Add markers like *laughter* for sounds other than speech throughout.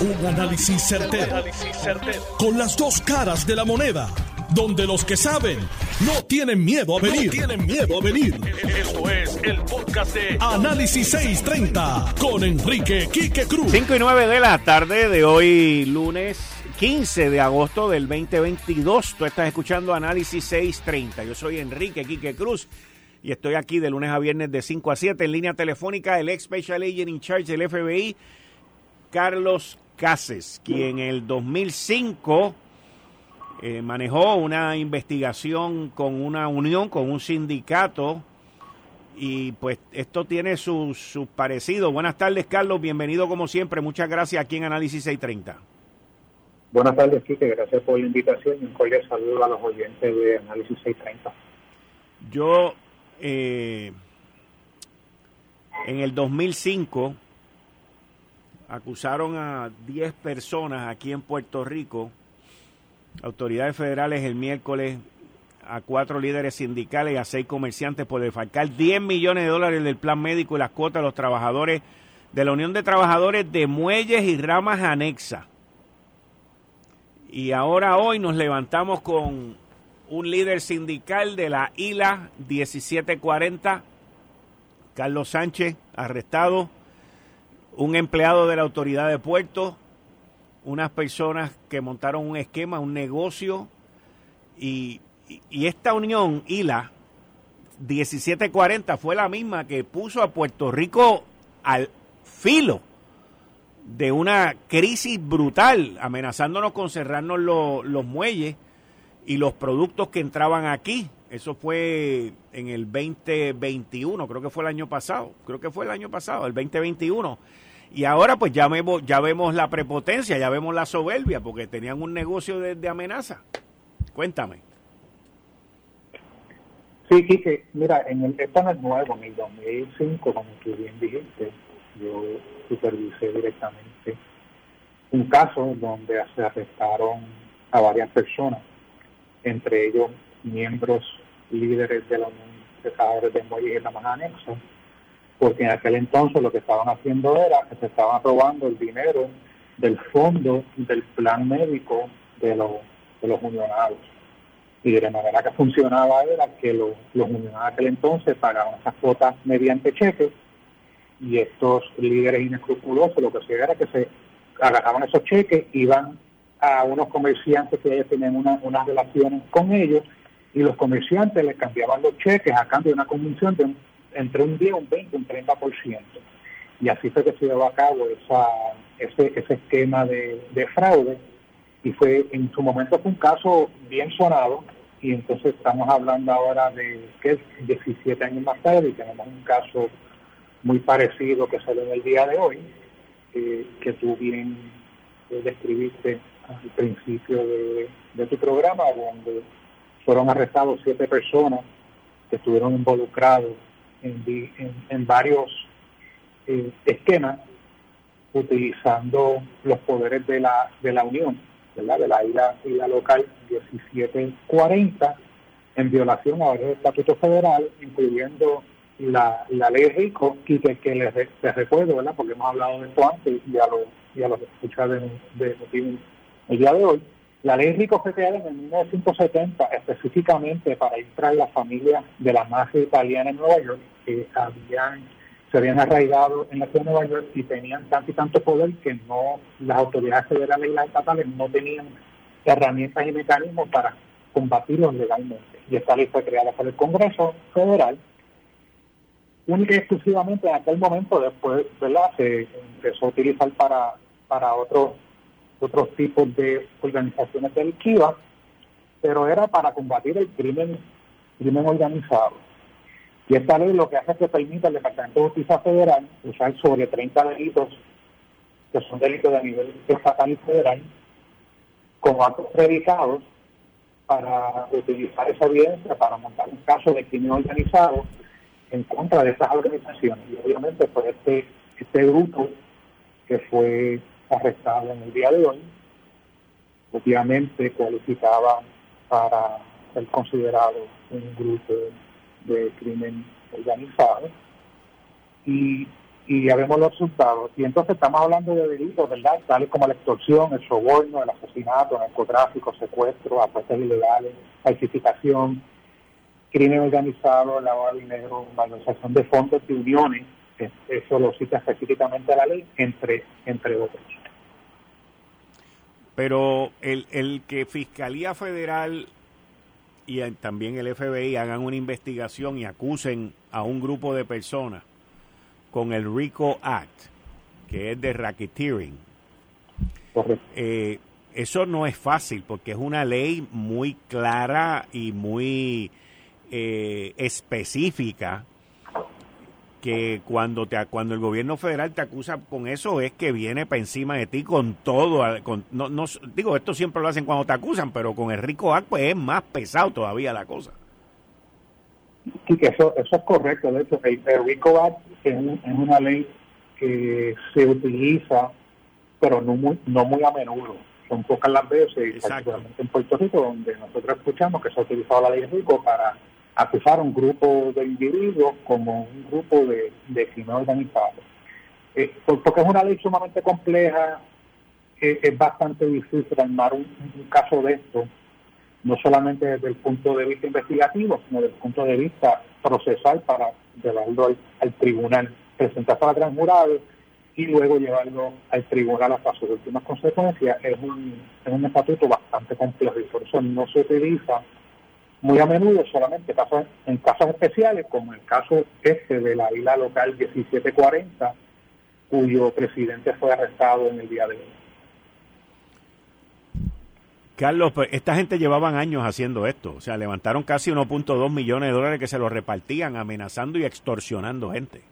Un análisis certero, Con las dos caras de la moneda. Donde los que saben no tienen miedo a venir. tienen miedo a venir. Esto es el podcast de Análisis 630 con Enrique Quique Cruz. 5 y 9 de la tarde de hoy, lunes 15 de agosto del 2022. Tú estás escuchando Análisis 630. Yo soy Enrique Quique Cruz y estoy aquí de lunes a viernes de 5 a 7 en línea telefónica el ex Special Agent in Charge del FBI, Carlos Cases, quien en el 2005 eh, manejó una investigación con una unión, con un sindicato, y pues esto tiene sus su parecidos. Buenas tardes, Carlos, bienvenido como siempre, muchas gracias aquí en Análisis 630. Buenas tardes, Kike, gracias por la invitación y un cordial saludo a los oyentes de Análisis 630. Yo, eh, en el 2005, acusaron a 10 personas aquí en Puerto Rico, autoridades federales el miércoles, a cuatro líderes sindicales y a seis comerciantes por defalcar 10 millones de dólares del plan médico y las cuotas de los trabajadores de la Unión de Trabajadores de Muelles y Ramas Anexa. Y ahora hoy nos levantamos con un líder sindical de la ILA 1740, Carlos Sánchez, arrestado un empleado de la autoridad de puerto, unas personas que montaron un esquema, un negocio, y, esta unión, ILA 1740, fue la misma que puso a Puerto Rico al filo de una crisis brutal, amenazándonos con cerrarnos los muelles y los productos que entraban aquí. Eso fue en el 2021, creo que fue el año pasado, creo que fue el año pasado, el 2021. Y ahora pues ya vemos, ya vemos la prepotencia, ya vemos la soberbia, porque tenían un negocio de, amenaza. Cuéntame. Sí, Quique, mira, en el, esto no es nuevo, en el 2005, como tú bien dijiste, yo supervisé directamente un caso donde se arrestaron a varias personas, entre ellos miembros líderes de la Unión de Trabajadores de Muelles y la Anexo, porque en aquel entonces lo que estaban haciendo era que se estaban robando el dinero del fondo del plan médico de los, de los unionados. Y de la manera que funcionaba era que los, los unionados de aquel entonces pagaban esas cuotas mediante cheques y estos líderes inescrupulosos lo que hacían era que se agarraban esos cheques, iban a unos comerciantes que ellos tenían una, unas relaciones con ellos y los comerciantes les cambiaban los cheques a cambio de una convención de entre un 10, un 20, un 30%. Y así fue que se llevó a cabo esa, ese, ese esquema de, fraude y fue en su momento fue un caso bien sonado y entonces estamos hablando ahora de que es 17 años más tarde y tenemos un caso muy parecido que salió en el día de hoy, eh, que tú bien describiste al principio de, tu programa, donde fueron arrestados siete personas que estuvieron involucrados en, en, varios eh, esquemas, utilizando los poderes de la, de la Unión, ¿verdad? de la isla, isla local 1740, en violación a varios estatutos federales, incluyendo la, la ley RICO, y que, que les, recuerdo, ¿verdad? porque hemos hablado de esto antes y a los y a los de, de, el día de hoy, la ley RICO fue creada en 1970 específicamente para entrar la familia de la mafia italiana en Nueva York que habían, se habían arraigado en la ciudad de Nueva York y tenían tanto y tanto poder que no las autoridades federales y las estatales no tenían herramientas y mecanismos para combatirlos legalmente. Y esta ley fue creada por el Congreso Federal única y exclusivamente en aquel momento después ¿verdad? se empezó a utilizar para, para otros otros tipos de organizaciones delictivas, pero era para combatir el crimen crimen organizado. Y esta ley lo que hace es que permite al Departamento de Justicia Federal usar sobre 30 delitos, que son delitos de nivel estatal y federal, como actos predicados para utilizar esa evidencia para montar un caso de crimen organizado en contra de esas organizaciones. Y obviamente pues, este, este grupo que fue arrestado en el día de hoy, obviamente cualificaba para ser considerado un grupo de crimen organizado y y ya vemos los resultados. Y entonces estamos hablando de delitos, ¿verdad? Tales como la extorsión, el soborno, el asesinato, el narcotráfico, secuestro, apuestas ilegales, falsificación, crimen organizado, lavado de dinero, malversación de fondos de uniones, eso lo cita específicamente la ley, entre, entre otros. Pero el, el que Fiscalía Federal y también el FBI hagan una investigación y acusen a un grupo de personas con el RICO Act, que es de racketeering. Eh, eso no es fácil porque es una ley muy clara y muy eh, específica que cuando te cuando el gobierno federal te acusa con eso es que viene para encima de ti con todo con, no, no, digo esto siempre lo hacen cuando te acusan pero con el rico act pues es más pesado todavía la cosa. Sí que eso eso es correcto de hecho el, rico act es, una ley que se utiliza pero no muy no muy a menudo. Son pocas las veces particularmente en Puerto Rico donde nosotros escuchamos que se ha utilizado la ley rico para acusar a un grupo de individuos como un grupo de, de crimen organizado. Eh, porque es una ley sumamente compleja, eh, es bastante difícil armar un, caso de esto, no solamente desde el punto de vista investigativo, sino desde el punto de vista procesal para llevarlo al, tribunal, presentarlo a gran jurado y luego llevarlo al tribunal hasta sus últimas consecuencias. Es un, es un estatuto bastante complejo y por eso no se utiliza muy a menudo solamente en casos especiales, como el caso este de la isla local 1740, cuyo presidente fue arrestado en el día de hoy. Carlos, pues esta gente llevaban años haciendo esto, o sea, levantaron casi 1.2 millones de dólares que se los repartían, amenazando y extorsionando gente.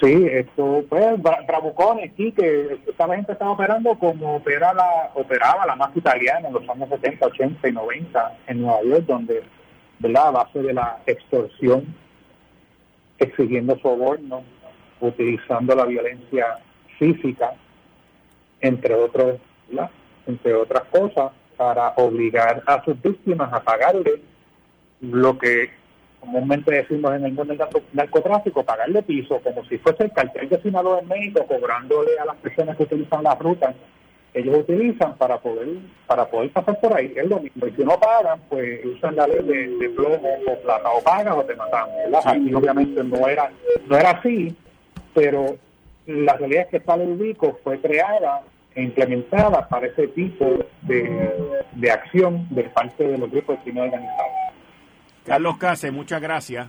Sí, esto, pues, bravucones, aquí, que esta gente estaba operando como opera la, operaba la mafia italiana en los años 70, 80 y 90 en Nueva York, donde, ¿verdad?, a base de la extorsión, exigiendo soborno, utilizando la violencia física, entre otros, entre otras cosas, para obligar a sus víctimas a pagarle lo que comúnmente decimos en el mundo del narcotráfico, pagarle piso como si fuese el cartel de Sinaloa en México, cobrándole a las personas que utilizan las rutas ellos utilizan para poder para poder pasar por ahí. Es lo mismo. Y si no pagan, pues usan la ley de, plomo o plata. O pagan o te matan. Aquí obviamente no era, no era así, pero la realidad es que esta ley fue creada e implementada para ese tipo de, de acción de parte de los grupos de crimen organizado. Carlos Case, muchas gracias.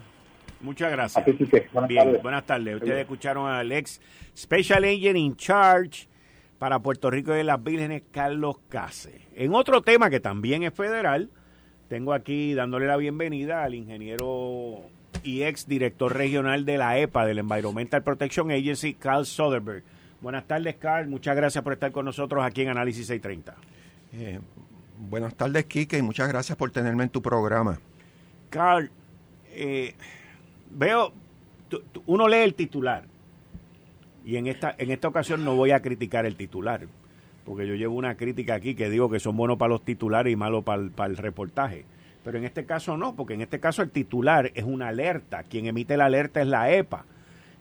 Muchas gracias. Buenas Bien, tardes. buenas tardes. Ustedes escucharon al ex Special Agent in Charge para Puerto Rico de las Vírgenes, Carlos Case. En otro tema que también es federal, tengo aquí dándole la bienvenida al ingeniero y ex director regional de la EPA, del Environmental Protection Agency, Carl Soderberg. Buenas tardes, Carl. Muchas gracias por estar con nosotros aquí en Análisis 630. Eh, buenas tardes, Kike, y muchas gracias por tenerme en tu programa. Carl, eh, veo, uno lee el titular y en esta, en esta ocasión no voy a criticar el titular, porque yo llevo una crítica aquí que digo que son buenos para los titulares y malos para el, para el reportaje. Pero en este caso no, porque en este caso el titular es una alerta. Quien emite la alerta es la EPA.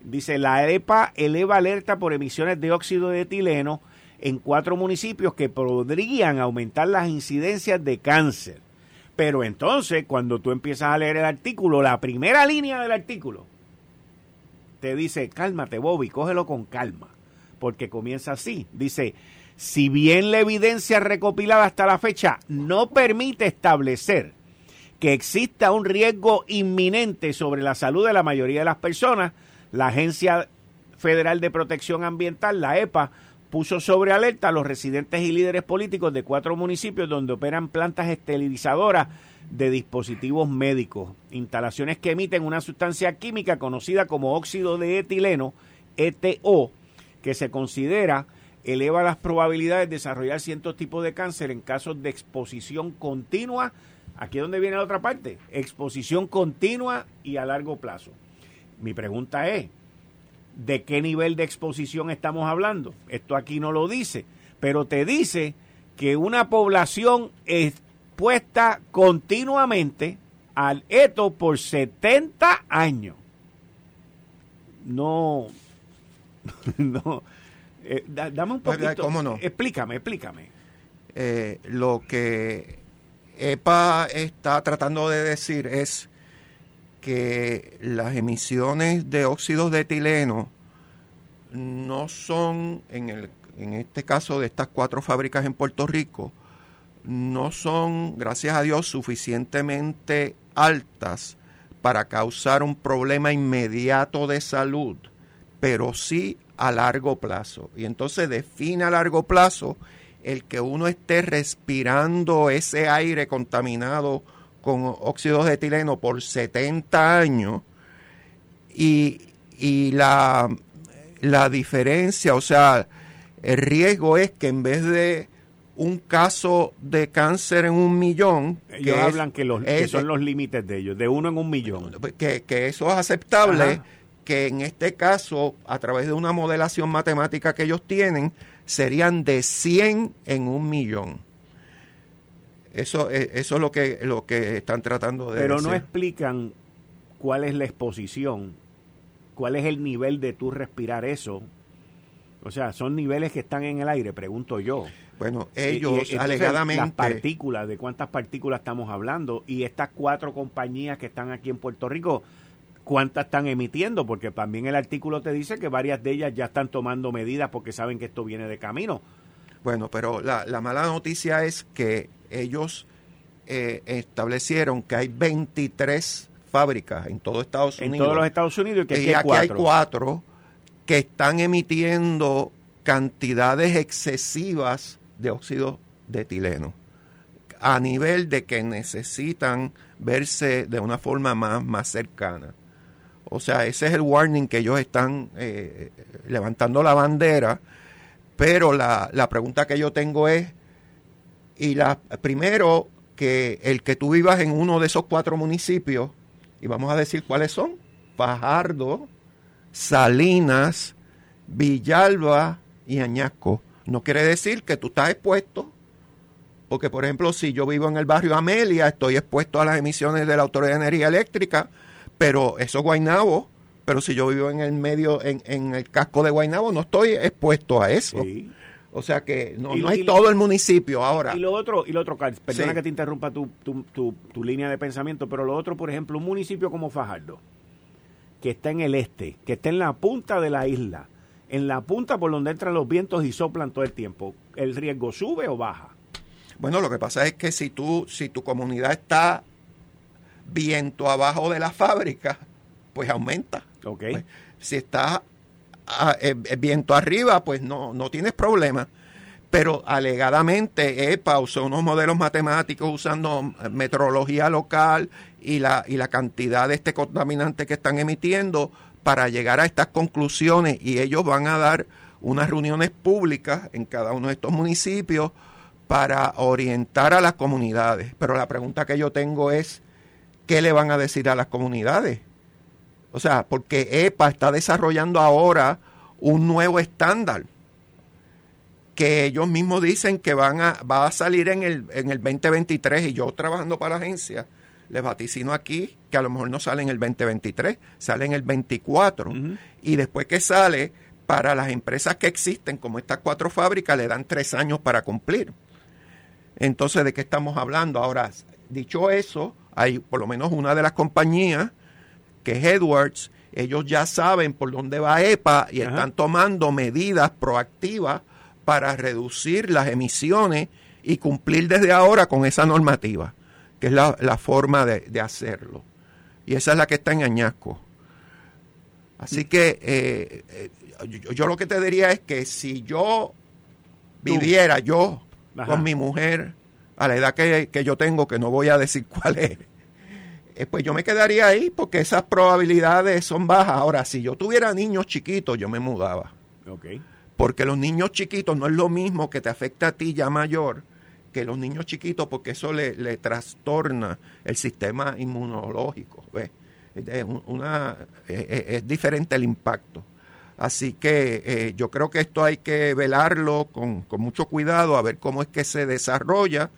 Dice, la EPA eleva alerta por emisiones de óxido de etileno en cuatro municipios que podrían aumentar las incidencias de cáncer. Pero entonces, cuando tú empiezas a leer el artículo, la primera línea del artículo te dice, cálmate, Bobby, cógelo con calma, porque comienza así. Dice, si bien la evidencia recopilada hasta la fecha no permite establecer que exista un riesgo inminente sobre la salud de la mayoría de las personas, la Agencia Federal de Protección Ambiental, la EPA, puso sobre alerta a los residentes y líderes políticos de cuatro municipios donde operan plantas esterilizadoras de dispositivos médicos, instalaciones que emiten una sustancia química conocida como óxido de etileno, ETO, que se considera eleva las probabilidades de desarrollar ciertos tipos de cáncer en casos de exposición continua. Aquí es donde viene la otra parte, exposición continua y a largo plazo. Mi pregunta es, de qué nivel de exposición estamos hablando. Esto aquí no lo dice, pero te dice que una población expuesta continuamente al eto por 70 años. no, *laughs* no, eh, dame un poquito. ¿cómo no? Explícame, explícame. Eh, lo que EPA está tratando de decir es que las emisiones de óxidos de etileno no son, en, el, en este caso de estas cuatro fábricas en Puerto Rico, no son, gracias a Dios, suficientemente altas para causar un problema inmediato de salud, pero sí a largo plazo. Y entonces define a largo plazo el que uno esté respirando ese aire contaminado con óxidos de etileno por 70 años y, y la, la diferencia, o sea, el riesgo es que en vez de un caso de cáncer en un millón, Ellos que es- hablan que, los, que son los límites de ellos, de uno en un millón. que, que eso es aceptable, Ajá. que en este caso, a través de una modelación matemática que ellos tienen, serían de 100 en un millón. Eso, es- eso es lo que, lo que están tratando de Pero no explican cuál es la exposición, cuál es el nivel de tú respirar eso. O sea, son niveles que están en el aire, pregunto yo. Bueno, Y- y ellos entonces, Las alegadamente... partículas, ¿de cuántas partículas estamos hablando? Y estas cuatro compañías que están aquí en Puerto Rico, ¿cuántas están emitiendo? Porque también el artículo te dice que varias de ellas ya están tomando medidas porque saben que esto viene de camino. Bueno, pero la, la mala noticia es que ellos eh, establecieron que hay 23 fábricas en todo Estados En Unidos. todos los Estados Unidos y que y aquí hay cuatro. hay cuatro que están emitiendo cantidades excesivas de óxido de etileno a nivel de que necesitan verse de una forma más, más cercana. O sea, ese es el warning que ellos están eh, levantando la bandera, pero la, la pregunta que yo tengo es, y la primero, que el que tú vivas en uno de esos cuatro municipios, y vamos a decir cuáles son, Fajardo, Salinas, Villalba y Añasco. No quiere decir que tú estás expuesto, porque por ejemplo, si yo vivo en el barrio Amelia, estoy expuesto a las emisiones de la Autoridad de Energía Eléctrica, pero eso es Guaynabo, pero si yo vivo en el medio, en, en el casco de Guaynabo, no estoy expuesto a eso. Sí. O sea que no, Y- no hay y- todo el municipio ahora. Y lo otro, y lo otro, Carl, perdona Sí. que te interrumpa tu, tu, tu, tu línea de pensamiento, pero lo otro, por ejemplo, un municipio como Fajardo, que está en el este, que está en la punta de la isla, en la punta por donde entran los vientos y soplan todo el tiempo, ¿el riesgo sube o baja? Bueno, lo que pasa es que si tú, si tu comunidad está viento abajo de la fábrica, pues aumenta. ¿Ok? Pues, si está ah, eh, eh, viento arriba, pues no, no tienes problema. Pero alegadamente EPA usó unos modelos matemáticos usando eh, meteorología local y la, y la cantidad de este contaminante que están emitiendo para llegar a estas conclusiones y ellos van a dar unas reuniones públicas en cada uno de estos municipios para orientar a las comunidades. Pero la pregunta que yo tengo es, ¿qué le van a decir a las comunidades? O sea, porque EPA está desarrollando ahora un nuevo estándar que ellos mismos dicen que van a, va a salir en el, en el 2023 y yo trabajando para la agencia les vaticino aquí que a lo mejor no sale en el 2023, sale en el 24 Ujú. y después que sale para las empresas que existen como estas cuatro fábricas le dan tres años para cumplir. Entonces, ¿de qué estamos hablando? Ahora, dicho eso, hay por lo menos una de las compañías que es Edwards, ellos ya saben por dónde va EPA y Ajá. están tomando medidas proactivas para reducir las emisiones y cumplir desde ahora con esa normativa, que es la, la forma de, de hacerlo. Y esa es la que está en Añasco. Así que eh, eh, yo, yo lo que te diría es que si yo viviera yo Ajá. con mi mujer a la edad que, que yo tengo, que no voy a decir cuál es, eh, pues yo me quedaría ahí porque esas probabilidades son bajas. Ahora, si yo tuviera niños chiquitos, yo me mudaba. Ok. Porque los niños chiquitos no es lo mismo que te afecta a ti ya mayor que los niños chiquitos porque eso le, le trastorna el sistema inmunológico. ¿ves? Es, una, es- es diferente el impacto. Así que eh, yo creo que esto hay que velarlo con, con mucho cuidado, a ver cómo es que se desarrolla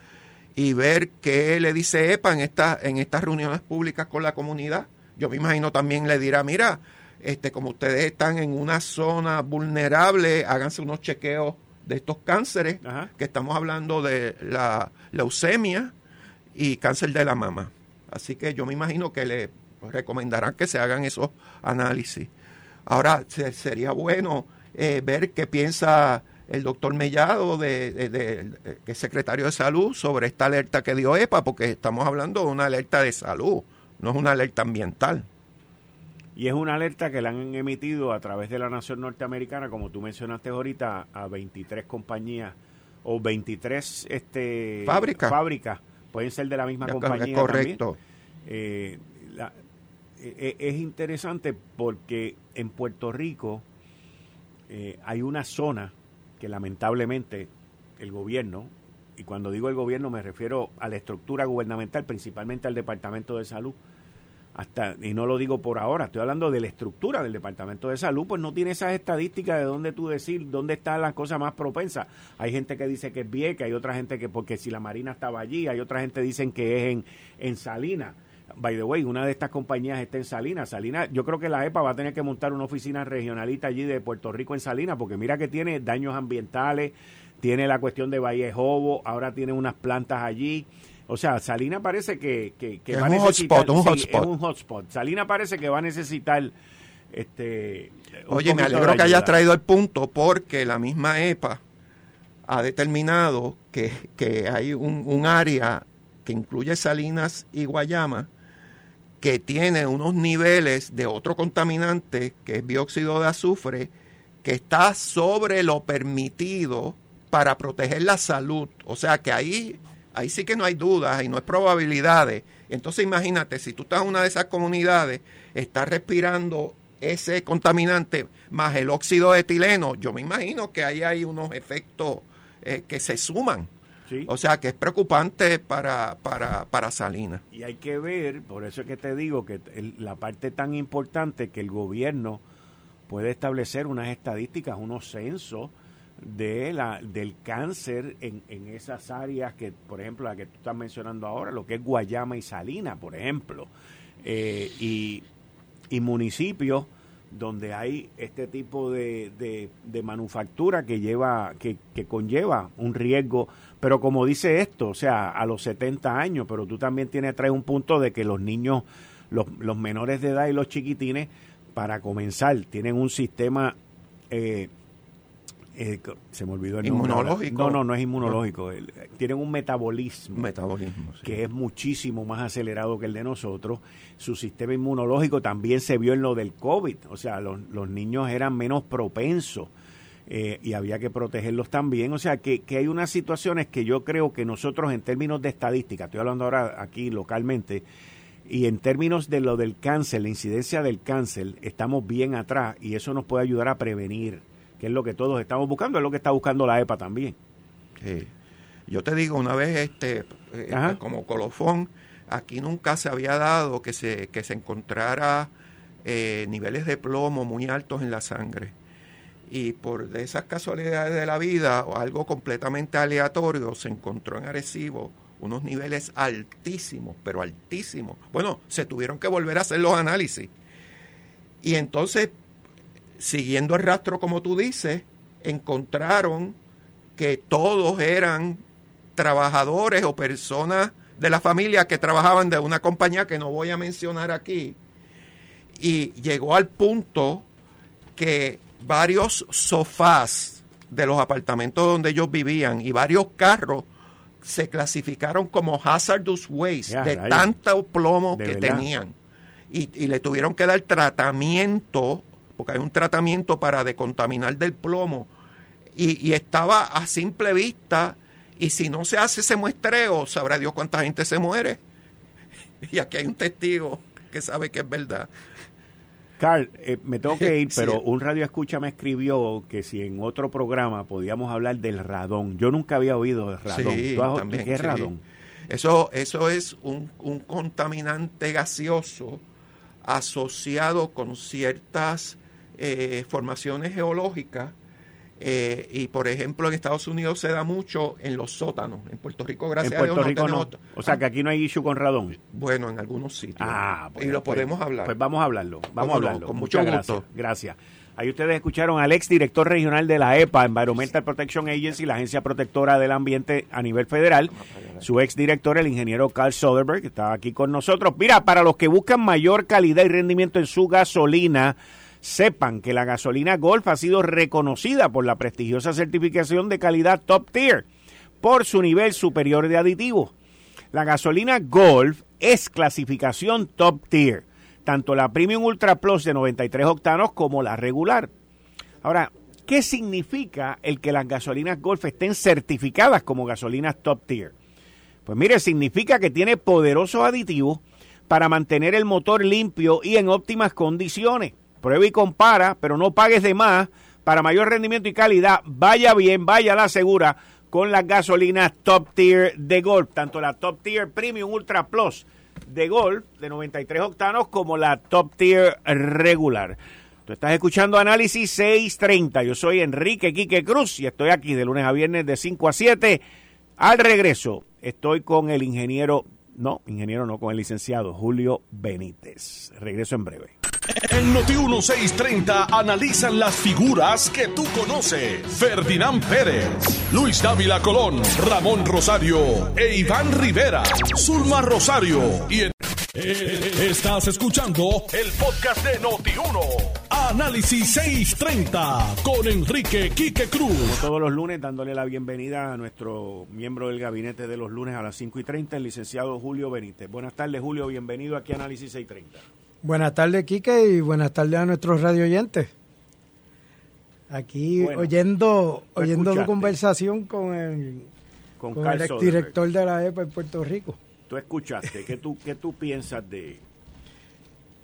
y ver qué le dice EPA en, esta, en estas reuniones públicas con la comunidad. Yo me imagino también le dirá, mira, este, como ustedes están en una zona vulnerable, háganse unos chequeos de estos cánceres, que estamos hablando de la leucemia y cáncer de la mama. Así que yo me imagino que le recomendarán que se hagan esos análisis. Ahora, sería bueno eh, ver qué piensa el doctor Mellado, de, que es secretario de salud, sobre esta alerta que dio EPA, porque estamos hablando de una alerta de salud, no es una alerta ambiental. Y es una alerta que la han emitido a través de la nación norteamericana, como tú mencionaste ahorita, a 23 compañías o 23 este, fábricas. Pueden ser de la misma compañía. Correcto. Eh, e, e, es interesante porque en Puerto Rico eh, hay una zona que lamentablemente el gobierno, y cuando digo el gobierno me refiero a la estructura gubernamental, principalmente al Departamento de Salud, hasta y no lo digo por ahora, estoy hablando de la estructura del Departamento de Salud, pues no tiene esas estadísticas de dónde tú decir dónde están las cosas más propensas. Hay gente que dice que es Vieques, hay otra gente que porque si la Marina estaba allí, hay otra gente que dicen que es en, en Salinas. By the way, una de estas compañías está en Salinas. Salinas, yo creo que la EPA va a tener que montar una oficina regionalita allí de Puerto Rico en Salinas, porque mira que tiene daños ambientales, tiene la cuestión de Valle Jobo, ahora tiene unas plantas allí o sea, Salina parece que, que, va a necesitar... un hotspot. es un hotspot. Salina parece que va a necesitar... Este, Oye, me alegro que hayas traído el punto porque la misma EPA ha determinado que, que hay un, un, área que incluye Salinas y Guayama que tiene unos niveles de otro contaminante que es dióxido de azufre que está sobre lo permitido para proteger la salud. O sea que ahí ahí sí que no hay dudas y no hay probabilidades. Entonces imagínate, si tú estás en una de esas comunidades, estás respirando ese contaminante más el óxido de etileno, yo me imagino que ahí hay unos efectos eh, que se suman. O sea que es preocupante para, para, para Salinas. Y hay que ver, por eso es que te digo que la parte tan importante que el gobierno puede establecer unas estadísticas, unos censos, de la, del cáncer en, en, esas áreas que, por ejemplo, la que tú estás mencionando ahora, lo que es Guayama y Salina, por ejemplo, eh, y, y, municipios donde hay este tipo de, de, manufactura que lleva, que, que, conlleva un riesgo, pero como dice esto, o sea, a los 70 años, pero tú también tienes trae un punto de que los niños, los, los menores de edad y los chiquitines, para comenzar, tienen un sistema eh, eh, se me olvidó el ¿Inmunológico? No, no, no es inmunológico. Tienen un metabolismo, metabolismo que es muchísimo más acelerado que el de nosotros. Su sistema inmunológico también se vio en lo del COVID. O sea, los, los niños eran menos propensos eh, y había que protegerlos también. O sea, que, que hay unas situaciones que yo creo que nosotros en términos de estadística, estoy hablando ahora aquí localmente, y en términos de lo del cáncer, la incidencia del cáncer, estamos bien atrás y eso nos puede ayudar a prevenir que es lo que todos estamos buscando, es lo que está buscando la EPA también. Yo te digo, una vez este eh, como colofón, aquí nunca se había dado que se, que se encontrara eh, niveles de plomo muy altos en la sangre. Y por esas casualidades de la vida, o algo completamente aleatorio, se encontró en Arecibo unos niveles altísimos, pero altísimos. Bueno, se tuvieron que volver a hacer los análisis. Y entonces siguiendo el rastro, como tú dices, encontraron que todos eran trabajadores o personas de la familia que trabajaban de una compañía que no voy a mencionar aquí. Y llegó al punto que varios sofás de los apartamentos donde ellos vivían y varios carros se clasificaron como hazardous waste de tanto plomo que tenían. Y, y, le tuvieron que dar tratamiento porque hay un tratamiento para decontaminar del plomo, y, estaba a simple vista, y si no se hace ese muestreo, sabrá Dios cuánta gente se muere. *laughs* Y aquí hay un testigo que sabe que es verdad. Carl, eh, me tengo que *laughs* ir, pero un radio escucha me escribió que si en otro programa podíamos hablar del radón. Yo nunca había oído del radón. ¿Qué es radón? Eso, eso es un, un contaminante gaseoso asociado con ciertas eh, formaciones geológicas Eh, y por ejemplo, en Estados Unidos se da mucho en los sótanos. En Puerto Rico, gracias en Puerto a Dios, Rico no no. tenemos- O sea que aquí no hay issue con radón. Bueno, en algunos sitios. Ah, y bueno, lo pues- podemos hablar. Pues vamos a hablarlo, vamos a hablarlo. Con Muchas mucho gracias. gusto. Gracias. Ahí ustedes escucharon al ex director regional de la EPA, Environmental Protection Agency, la agencia protectora del ambiente a nivel federal. Su ex director, el ingeniero Carl Soderberg, que está aquí con nosotros. Mira, para los que buscan mayor calidad y rendimiento en su gasolina, sepan que la gasolina Golf ha sido reconocida por la prestigiosa certificación de calidad Top Tier por su nivel superior de aditivos. La gasolina Golf es clasificación top tier, tanto la Premium Ultra Plus de 93 octanos como la regular. Ahora, ¿qué significa el que las gasolinas Golf estén certificadas como gasolinas top tier? Pues mire, significa que tiene poderosos aditivos para mantener el motor limpio y en óptimas condiciones. Prueba y compara, pero no pagues de más. Para mayor rendimiento y calidad, vaya bien, vaya la segura con las gasolinas top tier de Golf, tanto la top tier Premium Ultra Plus de Golf de 93 octanos como la top tier regular. Tú estás escuchando Análisis 630. Yo soy Enrique Quique Cruz y estoy aquí de lunes a viernes de 5 a 7. Al regreso, estoy con el ingeniero, no, ingeniero no, con el licenciado Julio Benítez. Regreso en breve. En Noti 1630 analizan las figuras que tú conoces. Ferdinand Pérez, Luis Dávila Colón, Ramón Rosario e Iván Rivera. Zulma Rosario y Eh, Estás escuchando el podcast de Noti 1. Análisis 630 con Enrique Quique Como Cruz. todos los lunes, dándole la bienvenida a nuestro miembro del gabinete de los lunes a las 5 y 30, el licenciado Julio Benítez. Buenas tardes, Julio, bienvenido aquí a Análisis 630. Buenas tardes, Quique, y buenas tardes a nuestros radio oyentes. Aquí Bueno, oyendo oyendo tu conversación con el, Con, con el exdirector de la EPA en Puerto Rico. Tú escuchaste, ¿qué tú, qué tú piensas de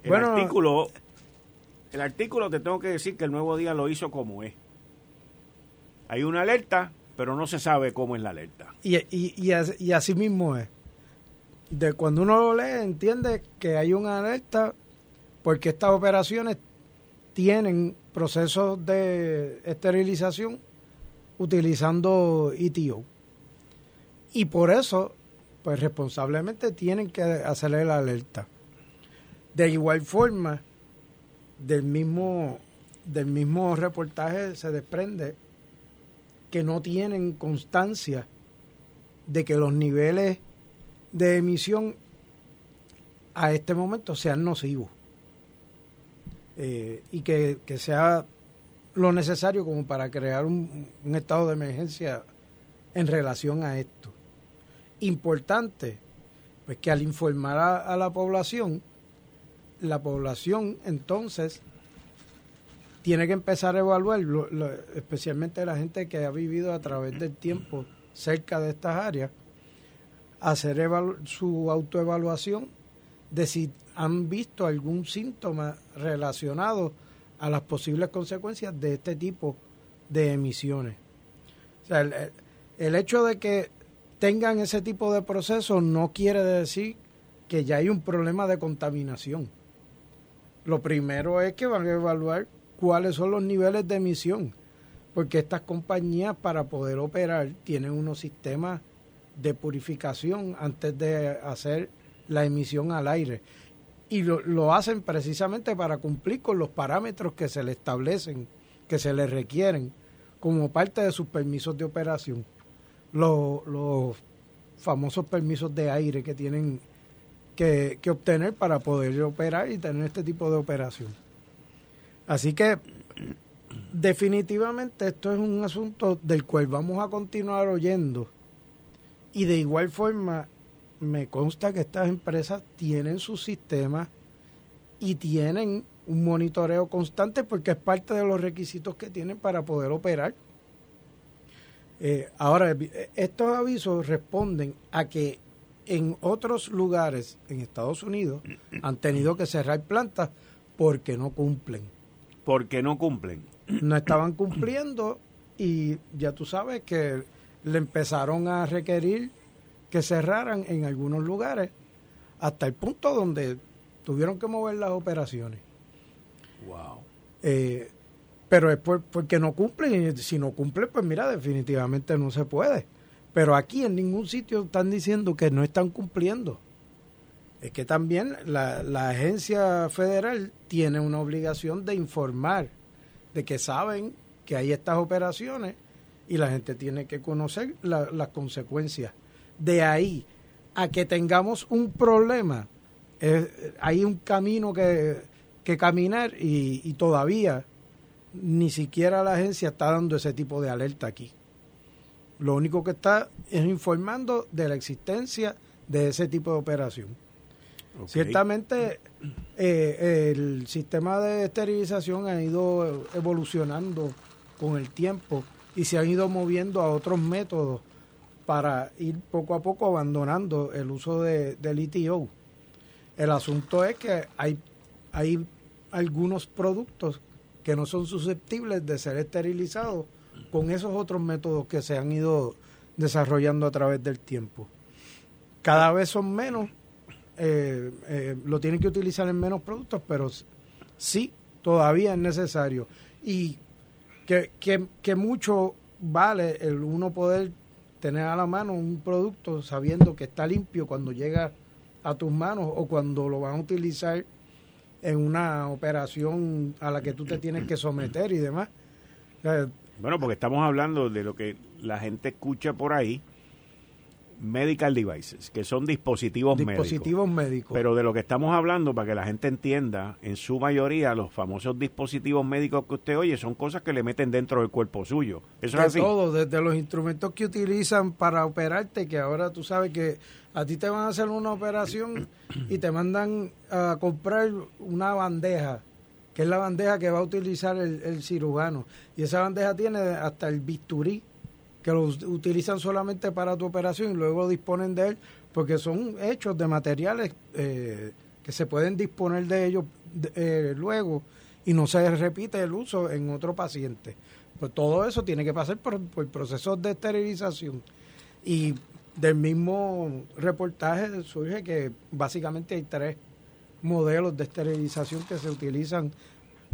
el Bueno, artículo? El artículo te tengo que decir que el nuevo día lo hizo como es. Hay una alerta, pero no se sabe cómo es la alerta. Y, y, y, as- y así mismo es. De cuando uno lo lee, entiende que hay una alerta porque estas operaciones tienen procesos de esterilización utilizando ETO. Y por eso, pues responsablemente tienen que hacerle la alerta. De igual forma, del mismo, del mismo reportaje se desprende que no tienen constancia de que los niveles de emisión a este momento sean nocivos Eh, y que, que sea lo necesario como para crear un, un estado de emergencia en relación a esto. Importante, pues que al informar a, la población, la población entonces tiene que empezar a evaluar, especialmente la gente que ha vivido a través del tiempo cerca de estas áreas, hacer su autoevaluación de si han visto algún síntoma relacionado a las posibles consecuencias de este tipo de emisiones. O sea, el, el hecho de que tengan ese tipo de procesos no quiere decir que ya hay un problema de contaminación. Lo primero es que van a evaluar cuáles son los niveles de emisión, porque estas compañías para poder operar tienen unos sistemas de purificación antes de hacer la emisión al aire. Y lo, lo hacen precisamente para cumplir con los parámetros que se le establecen, que se les requieren, como parte de sus permisos de operación. Los, los famosos permisos de aire que tienen que, que obtener para poder operar y tener este tipo de operación. Así que definitivamente esto es un asunto del cual vamos a continuar oyendo y de igual forma me consta que estas empresas tienen sus sistemas y tienen un monitoreo constante porque es parte de los requisitos que tienen para poder operar. Eh, ahora, eh, estos avisos responden a que en otros lugares en Estados Unidos han tenido que cerrar plantas porque no cumplen. Porque no cumplen. No estaban cumpliendo y ya tú sabes que le empezaron a requerir que cerraran en algunos lugares hasta el punto donde tuvieron que mover las operaciones. Wow. Eh, pero es porque no cumplen y si no cumplen, pues mira, definitivamente no se puede. Pero aquí en ningún sitio están diciendo que no están cumpliendo. Es que también la, la agencia federal tiene una obligación de informar de que saben que hay estas operaciones y la gente tiene que conocer las consecuencias. De ahí a que tengamos un problema, hay un camino que, que caminar y, y todavía ni siquiera la agencia está dando ese tipo de alerta aquí. Lo único que está es informando de la existencia de ese tipo de operación. Ciertamente eh, el sistema de esterilización ha ido evolucionando con el tiempo y se han ido moviendo a otros métodos para ir poco a poco abandonando el uso de, del ITO. El asunto es que hay, hay algunos productos que no son susceptibles de ser esterilizados con esos otros métodos que se han ido desarrollando a través del tiempo. Cada vez son menos, eh, eh, lo tienen que utilizar en menos productos, pero sí, todavía es necesario. Y que, que, mucho vale el uno poder tener a la mano un producto sabiendo que está limpio cuando llega a tus manos o cuando lo van a utilizar en una operación a la que tú te tienes que someter y demás. bueno, porque estamos hablando de lo que la gente escucha por ahí, medical devices, que son dispositivos, dispositivos médicos. Pero de lo que estamos hablando, para que la gente entienda, en su mayoría los famosos dispositivos médicos que usted oye son cosas que le meten dentro del cuerpo suyo. Eso es así. todo, desde los instrumentos que utilizan para operarte, que ahora tú sabes que a ti te van a hacer una operación y te mandan a comprar una bandeja, que es la bandeja que va a utilizar el, cirujano. Y esa bandeja tiene hasta el bisturí, que lo utilizan solamente para tu operación y luego disponen de él, porque son hechos de materiales eh, que se pueden disponer de ellos eh, luego y no se repite el uso en otro paciente. Pues todo eso tiene que pasar por, por procesos de esterilización. Y del mismo reportaje surge que básicamente hay tres modelos de esterilización que se utilizan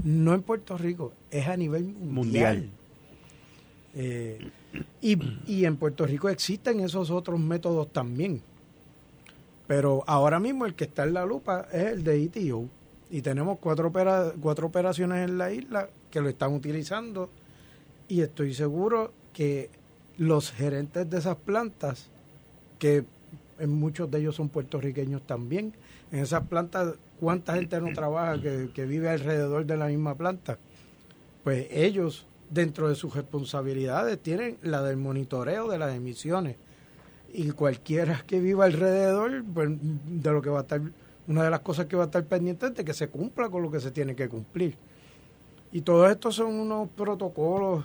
no en Puerto Rico, es a nivel mundial. Eh, y, y, en Puerto Rico existen esos otros métodos también. Pero ahora mismo el que está en la lupa es el de ITO. Y tenemos cuatro, cuatro operaciones en la isla que lo están utilizando. Y estoy seguro que los gerentes de esas plantas que en muchos de ellos son puertorriqueños también. En esas plantas, ¿cuánta gente no trabaja que, vive alrededor de la misma planta? Pues ellos, dentro de sus responsabilidades, tienen la del monitoreo de las emisiones. Y cualquiera que viva alrededor, pues de lo que va a estar, una de las cosas que va a estar pendiente es de que se cumpla con lo que se tiene que cumplir. Y todo esto son unos protocolos,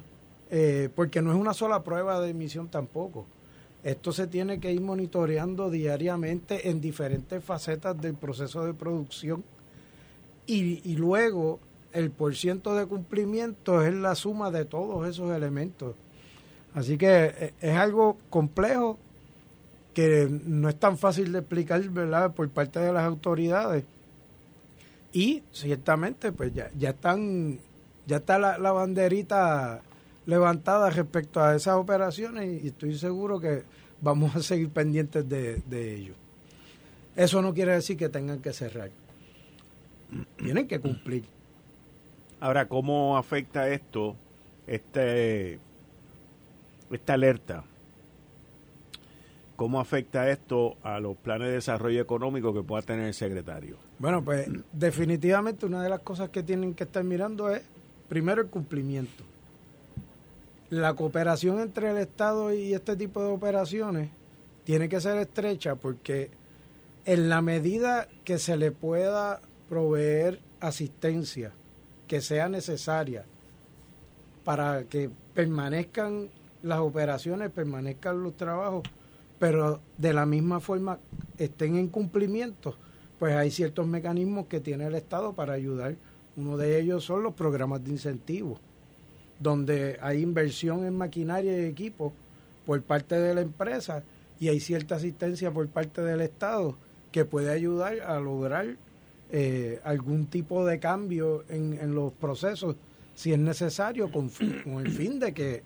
eh, porque no es una sola prueba de emisión tampoco esto se tiene que ir monitoreando diariamente en diferentes facetas del proceso de producción y, luego el porciento de cumplimiento es la suma de todos esos elementos. Así que eh, es algo complejo que no es tan fácil de explicar, ¿verdad?, por parte de las autoridades. Y ciertamente, pues ya, ya están, ya está la, la banderita levantada respecto a esas operaciones y estoy seguro que vamos a seguir pendientes de, de ello. Eso no quiere decir que tengan que cerrar. Tienen que cumplir. Ahora, ¿cómo afecta esto, este, esta alerta? ¿Cómo afecta esto a los planes de desarrollo económico que pueda tener el secretario? Bueno, pues definitivamente una de las cosas que tienen que estar mirando es, primero, el cumplimiento la cooperación entre el Estado y este tipo de operaciones tiene que ser estrecha porque en la medida que se le pueda proveer asistencia que sea necesaria para que permanezcan las operaciones, permanezcan los trabajos, pero de la misma forma estén en cumplimiento, pues hay ciertos mecanismos que tiene el Estado para ayudar. Uno de ellos son los programas de incentivos donde hay inversión en maquinaria y equipo por parte de la empresa y hay cierta asistencia por parte del Estado que puede ayudar a lograr eh, algún tipo de cambio en, los procesos si es necesario, con, con el fin de que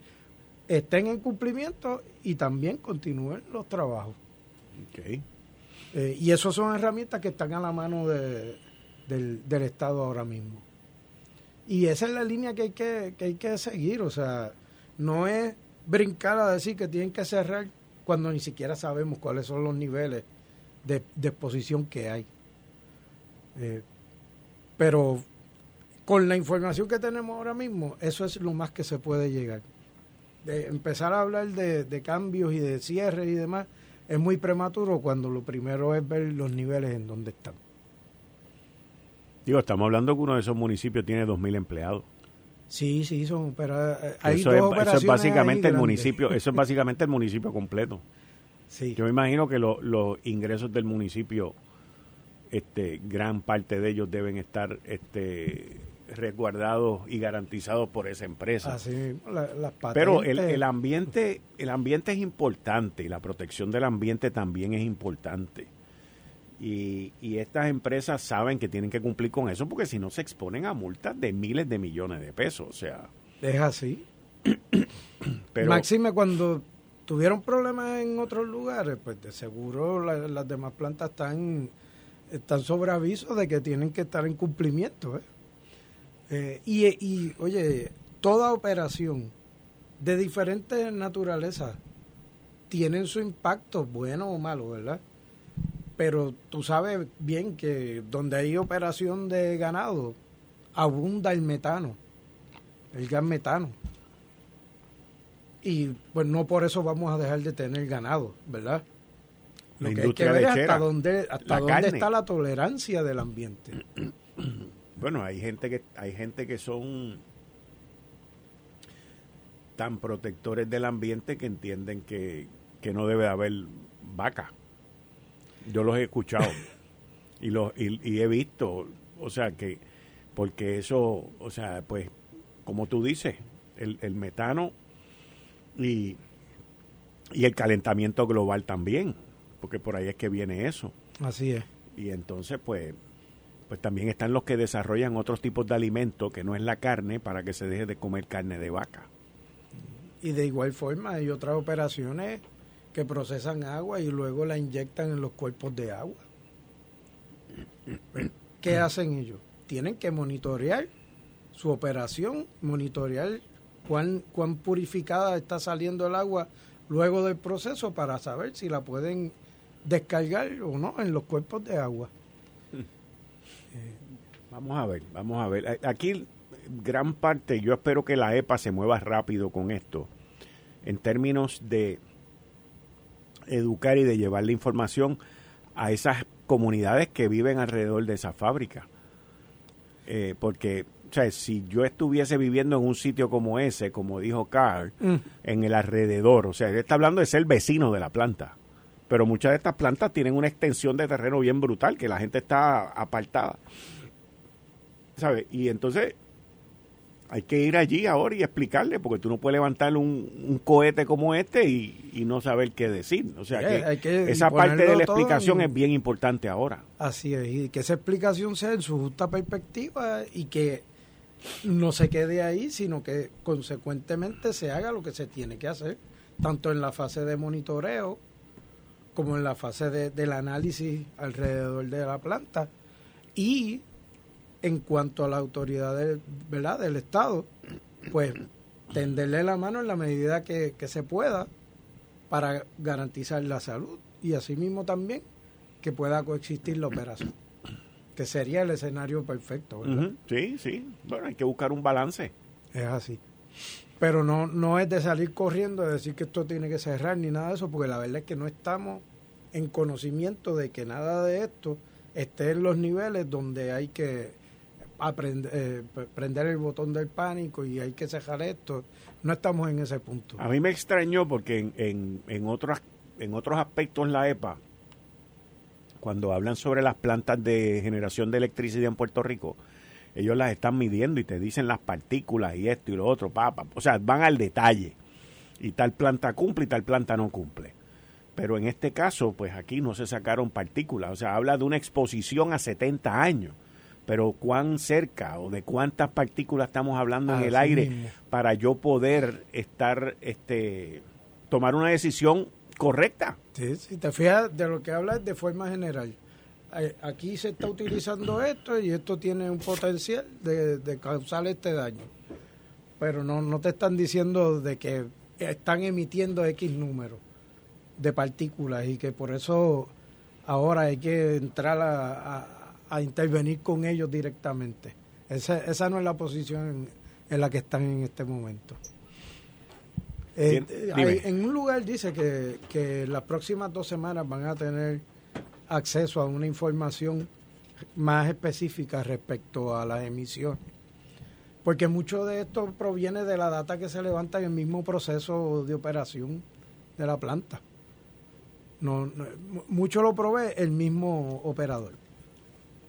estén en cumplimiento y también continúen los trabajos. Eh, y eso son herramientas que están a la mano de, del, del, Estado ahora mismo. Y esa es la línea que hay que, que hay que seguir, o sea, no es brincar a decir que tienen que cerrar cuando ni siquiera sabemos cuáles son los niveles de, exposición que hay. Eh, pero con la información que tenemos ahora mismo, eso es lo más que se puede llegar. De empezar a hablar de, de cambios y de cierres y demás es muy prematuro cuando lo primero es ver los niveles en donde están. Digo, estamos hablando que uno de esos municipios tiene 2.000 empleados. Sí, sí, son pero hay eso, es, eso es básicamente el municipio, eso es *laughs* básicamente el municipio completo. Sí. Yo me imagino que los ingresos del municipio, este, gran parte de ellos deben estar este, resguardados y garantizados por esa empresa. Así, Pero el, el, ambiente, el ambiente es importante y la protección del ambiente también es importante. Y, y, estas empresas saben que tienen que cumplir con eso porque si no se exponen a multas de miles de millones de pesos. O sea. Es así. *coughs* Pero, Máxime, cuando tuvieron problemas en otros lugares, pues de seguro las demás plantas están, están sobre aviso de que tienen que estar en cumplimiento. ¿eh? Eh, y, y, oye, toda operación de diferentes naturalezas tienen su impacto, bueno o malo, ¿verdad? Pero tú sabes bien que donde hay operación de ganado, abunda el metano, el gas metano. Y pues no por eso vamos a dejar de tener ganado, ¿verdad? Lo que hay que ver es hasta dónde, hasta dónde está la tolerancia del ambiente. *clears throat* Bueno, hay gente que hay gente que son tan protectores del ambiente que entienden que, que no debe haber vaca yo los he escuchado y, los, y, he visto, o sea, que, porque eso, o sea, pues, como tú dices, el, el metano y, y el calentamiento global también, porque por ahí es que viene eso. Así es. Y entonces, pues, pues también están los que desarrollan otros tipos de alimentos que no es la carne para que se deje de comer carne de vaca. Y de igual forma hay otras operaciones que procesan agua y luego la inyectan en los cuerpos de agua. ¿Qué hacen ellos? Tienen que monitorear su operación, monitorear cuán, cuán purificada está saliendo el agua luego del proceso para saber si la pueden descargar o no en los cuerpos de agua. *laughs* Vamos a ver, vamos a ver. Aquí gran parte, yo espero que la EPA se mueva rápido con esto, en términos de educar y de llevar la información a esas comunidades que viven alrededor de esa fábrica. Eh, porque, o sea, si yo estuviese viviendo en un sitio como ese, como dijo Carl, mm. en el alrededor, o sea, él está hablando de ser vecino de la planta. Pero muchas de estas plantas tienen una extensión de terreno bien brutal, que la gente está apartada. ¿Sabes? Y entonces, hay que ir allí ahora y explicarle, porque tú no puedes levantar un, cohete como este y, no saber qué decir. O sea, que, esa parte de la explicación es bien importante ahora. Así es, y que esa explicación sea en su justa perspectiva y que no se quede ahí, sino que consecuentemente se haga lo que se tiene que hacer, tanto en la fase de monitoreo como en la fase de, del análisis alrededor de la planta y en cuanto a la autoridad del, ¿verdad? del Estado, pues tenderle la mano en la medida que, se pueda para garantizar la salud y asimismo también que pueda coexistir la operación, que sería el escenario perfecto. ¿verdad? Sí, sí, bueno, hay que buscar un balance. Es así. Pero no, no es de salir corriendo, de decir que esto tiene que cerrar ni nada de eso, porque la verdad es que no estamos en conocimiento de que nada de esto esté en los niveles donde hay que aprender, eh, prender el botón del pánico y hay que cerrar esto. No estamos en ese punto. A mí me extrañó porque en, en, en, otros, en otros aspectos la EPA, cuando hablan sobre las plantas de generación de electricidad en Puerto Rico, ellos las están midiendo y te dicen las partículas y esto y lo otro, papá. O sea, van al detalle. Y tal planta cumple y tal planta no cumple. Pero en este caso, pues aquí no se sacaron partículas. O sea, habla de una exposición a 70 años pero cuán cerca o de cuántas partículas estamos hablando en el aire mismo. para yo poder estar, este, tomar una decisión correcta. Sí, si te fijas, de lo que habla es de forma general. Eh, Aquí se está utilizando esto y esto tiene un potencial de, de causar este daño. Pero no, no te están diciendo de que están emitiendo X número de partículas y que por eso ahora hay que entrar a, a- a intervenir con ellos directamente. Esa, esa no es la posición en, en la que están en este momento. Eh, hay- dime. en un lugar dice que, que las próximas dos semanas van a tener acceso a una información más específica respecto a las emisiones. Porque mucho de esto proviene de la data que se levanta en el mismo proceso de operación de la planta. No, no- mu- mucho lo provee el mismo operador.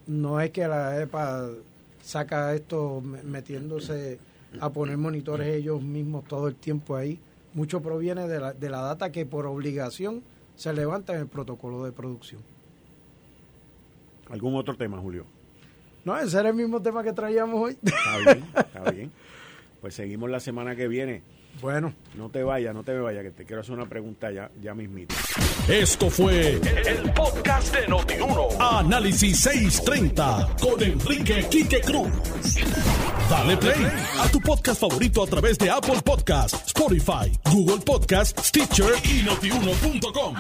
No es que la EPA saca esto me- metiéndose a poner monitores ellos mismos todo el tiempo ahí. Mucho proviene de la, de la data que por obligación se levanta en el protocolo de producción. ¿Algún otro tema, Julio? No, ese era el mismo tema que traíamos hoy. Está bien, está bien. Pues seguimos la semana que viene. Bueno, No te vayas, no te me vayas, que te quiero hacer una pregunta ya, ya mismito. Esto fue el podcast de Notiuno. Análisis 630 con Enrique Quique Cruz. Dale play a tu podcast favorito a través de Apple Podcasts, Spotify, Google Podcasts, Stitcher y notiuno.com.